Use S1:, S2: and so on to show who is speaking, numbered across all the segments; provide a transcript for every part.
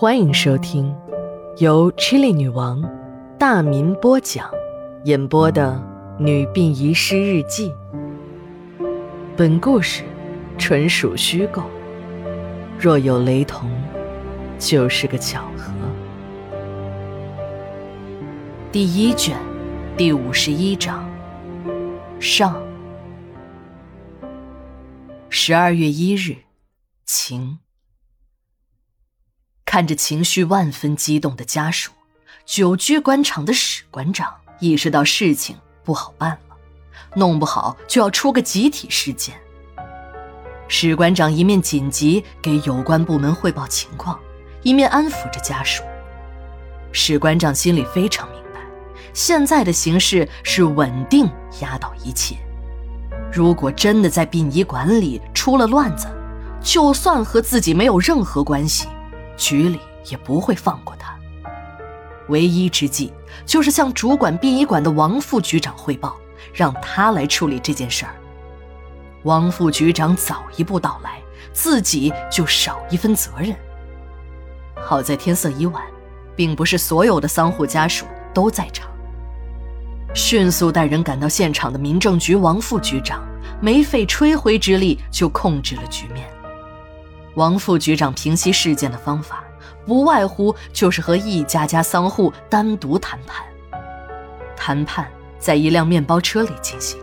S1: 欢迎收听由 Chili 女王大民播讲、演播的《女病遗失日记》。本故事纯属虚构，若有雷同，就是个巧合。第一卷第五十一章上。十二月一日，晴。看着情绪万分激动的家属，久居官场的史馆长意识到事情不好办了，弄不好就要出个集体事件。史馆长一面紧急给有关部门汇报情况，一面安抚着家属。史馆长心里非常明白，现在的形势是稳定压倒一切。如果真的在殡仪馆里出了乱子，就算和自己没有任何关系。局里也不会放过他。唯一之计就是向主管殡仪馆的王副局长汇报，让他来处理这件事儿。王副局长早一步到来，自己就少一分责任。好在天色已晚，并不是所有的丧户家属都在场。迅速带人赶到现场的民政局王副局长，没费吹灰之力就控制了局面。王副局长平息事件的方法，不外乎就是和一家家丧户单独谈判。谈判在一辆面包车里进行。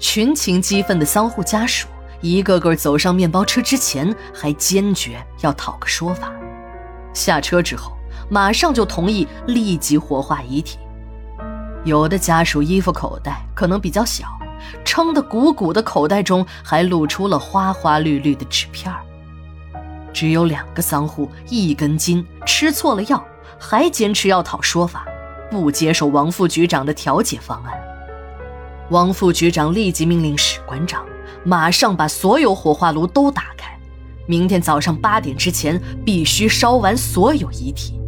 S1: 群情激愤的丧户家属一个个走上面包车之前，还坚决要讨个说法。下车之后，马上就同意立即火化遗体。有的家属衣服口袋可能比较小。撑得鼓鼓的口袋中还露出了花花绿绿的纸片只有两个丧户一根筋，吃错了药，还坚持要讨说法，不接受王副局长的调解方案。王副局长立即命令史馆长马上把所有火化炉都打开，明天早上八点之前必须烧完所有遗体。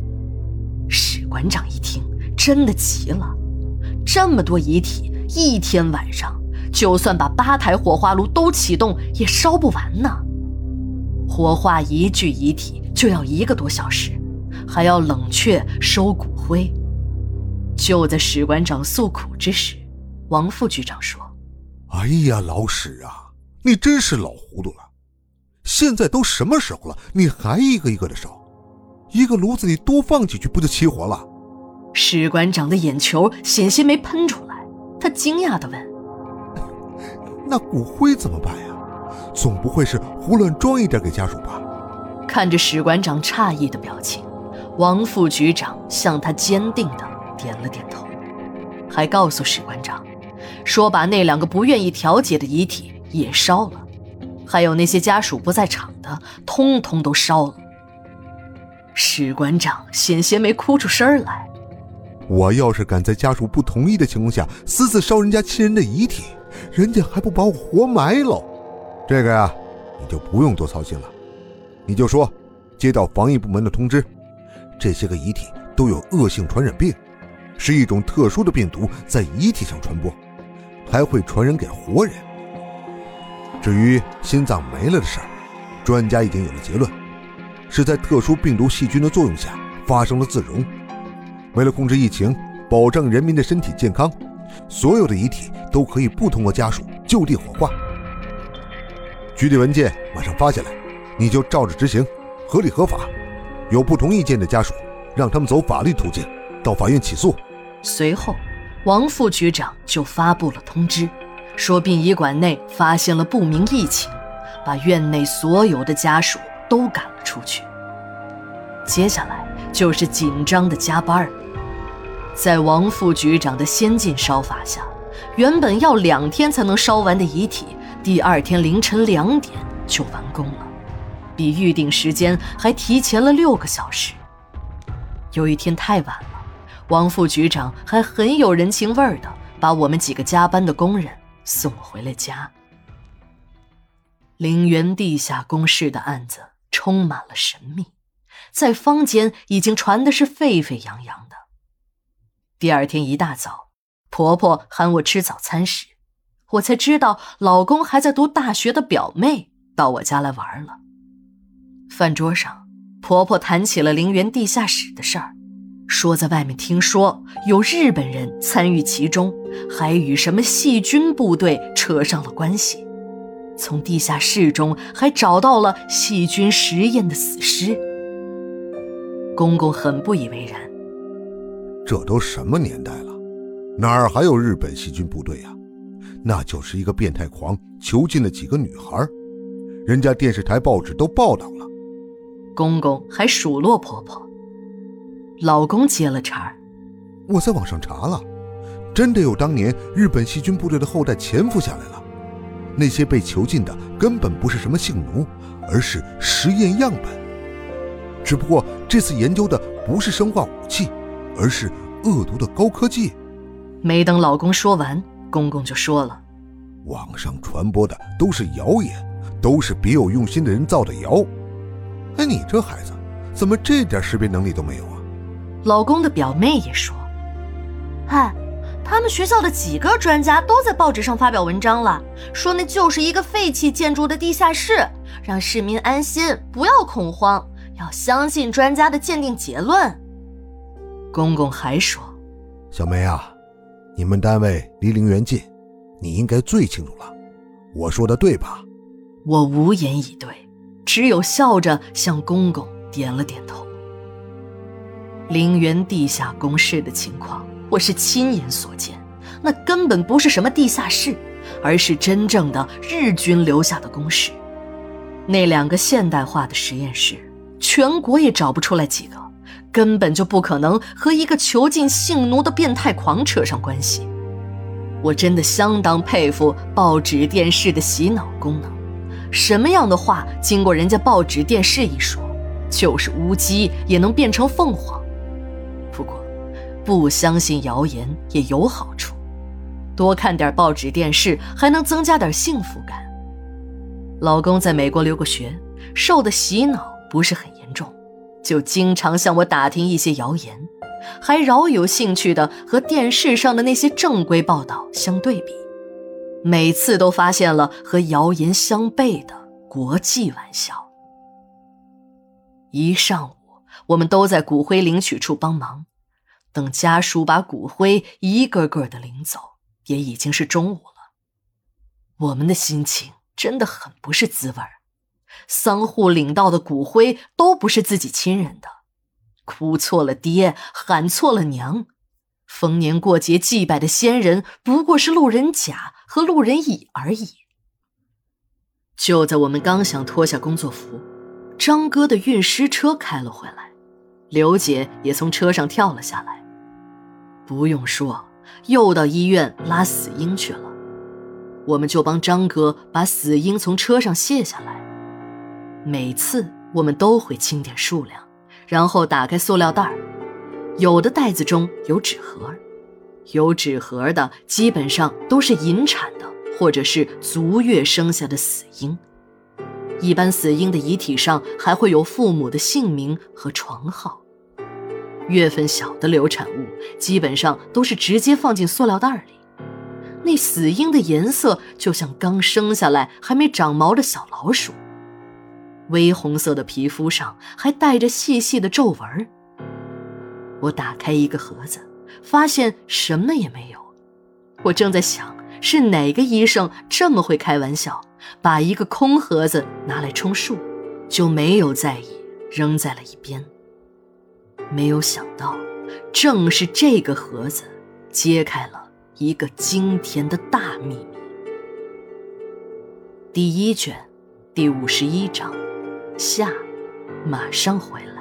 S1: 史馆长一听，真的急了，这么多遗体，一天晚上。就算把八台火化炉都启动，也烧不完呢。火化一具遗体就要一个多小时，还要冷却收骨灰。就在史馆长诉苦之时，王副局长说：“
S2: 哎呀，老史啊，你真是老糊涂了。现在都什么时候了，你还一个一个的烧？一个炉子里多放几具不就齐活了？”
S1: 史馆长的眼球险些没喷出来，他惊讶地问。
S2: 那骨灰怎么办呀？总不会是胡乱装一点给家属吧？
S1: 看着史馆长诧异的表情，王副局长向他坚定的点了点头，还告诉史馆长，说把那两个不愿意调解的遗体也烧了，还有那些家属不在场的，通通都烧了。史馆长险些没哭出声来。
S2: 我要是敢在家属不同意的情况下私自烧人家亲人的遗体，人家还不把我活埋了？这个呀，你就不用多操心了。你就说，接到防疫部门的通知，这些个遗体都有恶性传染病，是一种特殊的病毒在遗体上传播，还会传染给活人。至于心脏没了的事儿，专家已经有了结论，是在特殊病毒细菌的作用下发生了自溶。为了控制疫情，保障人民的身体健康，所有的遗体都可以不通过家属就地火化。局里文件马上发下来，你就照着执行，合理合法。有不同意见的家属，让他们走法律途径，到法院起诉。
S1: 随后，王副局长就发布了通知，说殡仪馆内发现了不明疫情，把院内所有的家属都赶了出去。接下来就是紧张的加班儿。在王副局长的先进烧法下，原本要两天才能烧完的遗体，第二天凌晨两点就完工了，比预定时间还提前了六个小时。有一天太晚了，王副局长还很有人情味儿的把我们几个加班的工人送回了家。陵园地下工事的案子充满了神秘，在坊间已经传的是沸沸扬扬的。第二天一大早，婆婆喊我吃早餐时，我才知道老公还在读大学的表妹到我家来玩了。饭桌上，婆婆谈起了陵园地下室的事儿，说在外面听说有日本人参与其中，还与什么细菌部队扯上了关系。从地下室中还找到了细菌实验的死尸。公公很不以为然，
S2: 这都什么年代了，哪儿还有日本细菌部队啊？那就是一个变态狂囚禁了几个女孩，人家电视台、报纸都报道了。
S1: 公公还数落婆婆，老公接了茬儿：“
S2: 我在网上查了，真的有当年日本细菌部队的后代潜伏下来了。那些被囚禁的根本不是什么性奴，而是实验样本。只不过这次研究的不是生化武器，而是恶毒的高科技。”
S1: 没等老公说完。公公就说了：“
S2: 网上传播的都是谣言，都是别有用心的人造的谣。哎，你这孩子怎么这点识别能力都没有啊？”
S1: 老公的表妹也说：“
S3: 哎，他们学校的几个专家都在报纸上发表文章了，说那就是一个废弃建筑的地下室，让市民安心，不要恐慌，要相信专家的鉴定结论。”
S1: 公公还说：“
S2: 小梅啊。”你们单位离陵园近，你应该最清楚了。我说的对吧？
S1: 我无言以对，只有笑着向公公点了点头。陵园地下工事的情况，我是亲眼所见，那根本不是什么地下室，而是真正的日军留下的工事。那两个现代化的实验室，全国也找不出来几个。根本就不可能和一个囚禁性奴的变态狂扯上关系。我真的相当佩服报纸电视的洗脑功能，什么样的话经过人家报纸电视一说，就是乌鸡也能变成凤凰。不过，不相信谣言也有好处，多看点报纸电视还能增加点幸福感。老公在美国留过学，受的洗脑不是很严重。就经常向我打听一些谣言，还饶有兴趣的和电视上的那些正规报道相对比，每次都发现了和谣言相悖的国际玩笑。一上午，我们都在骨灰领取处帮忙，等家属把骨灰一个个的领走，也已经是中午了。我们的心情真的很不是滋味儿。丧户领到的骨灰都不是自己亲人的，哭错了爹，喊错了娘，逢年过节祭拜的先人不过是路人甲和路人乙而已。就在我们刚想脱下工作服，张哥的运尸车开了回来，刘姐也从车上跳了下来。不用说，又到医院拉死婴去了。我们就帮张哥把死婴从车上卸下来。每次我们都会清点数量，然后打开塑料袋有的袋子中有纸盒，有纸盒的基本上都是引产的或者是足月生下的死婴。一般死婴的遗体上还会有父母的姓名和床号。月份小的流产物基本上都是直接放进塑料袋里。那死婴的颜色就像刚生下来还没长毛的小老鼠。微红色的皮肤上还带着细细的皱纹。我打开一个盒子，发现什么也没有。我正在想，是哪个医生这么会开玩笑，把一个空盒子拿来充数，就没有在意，扔在了一边。没有想到，正是这个盒子，揭开了一个惊天的大秘密。第一卷，第五十一章。下，马上回来。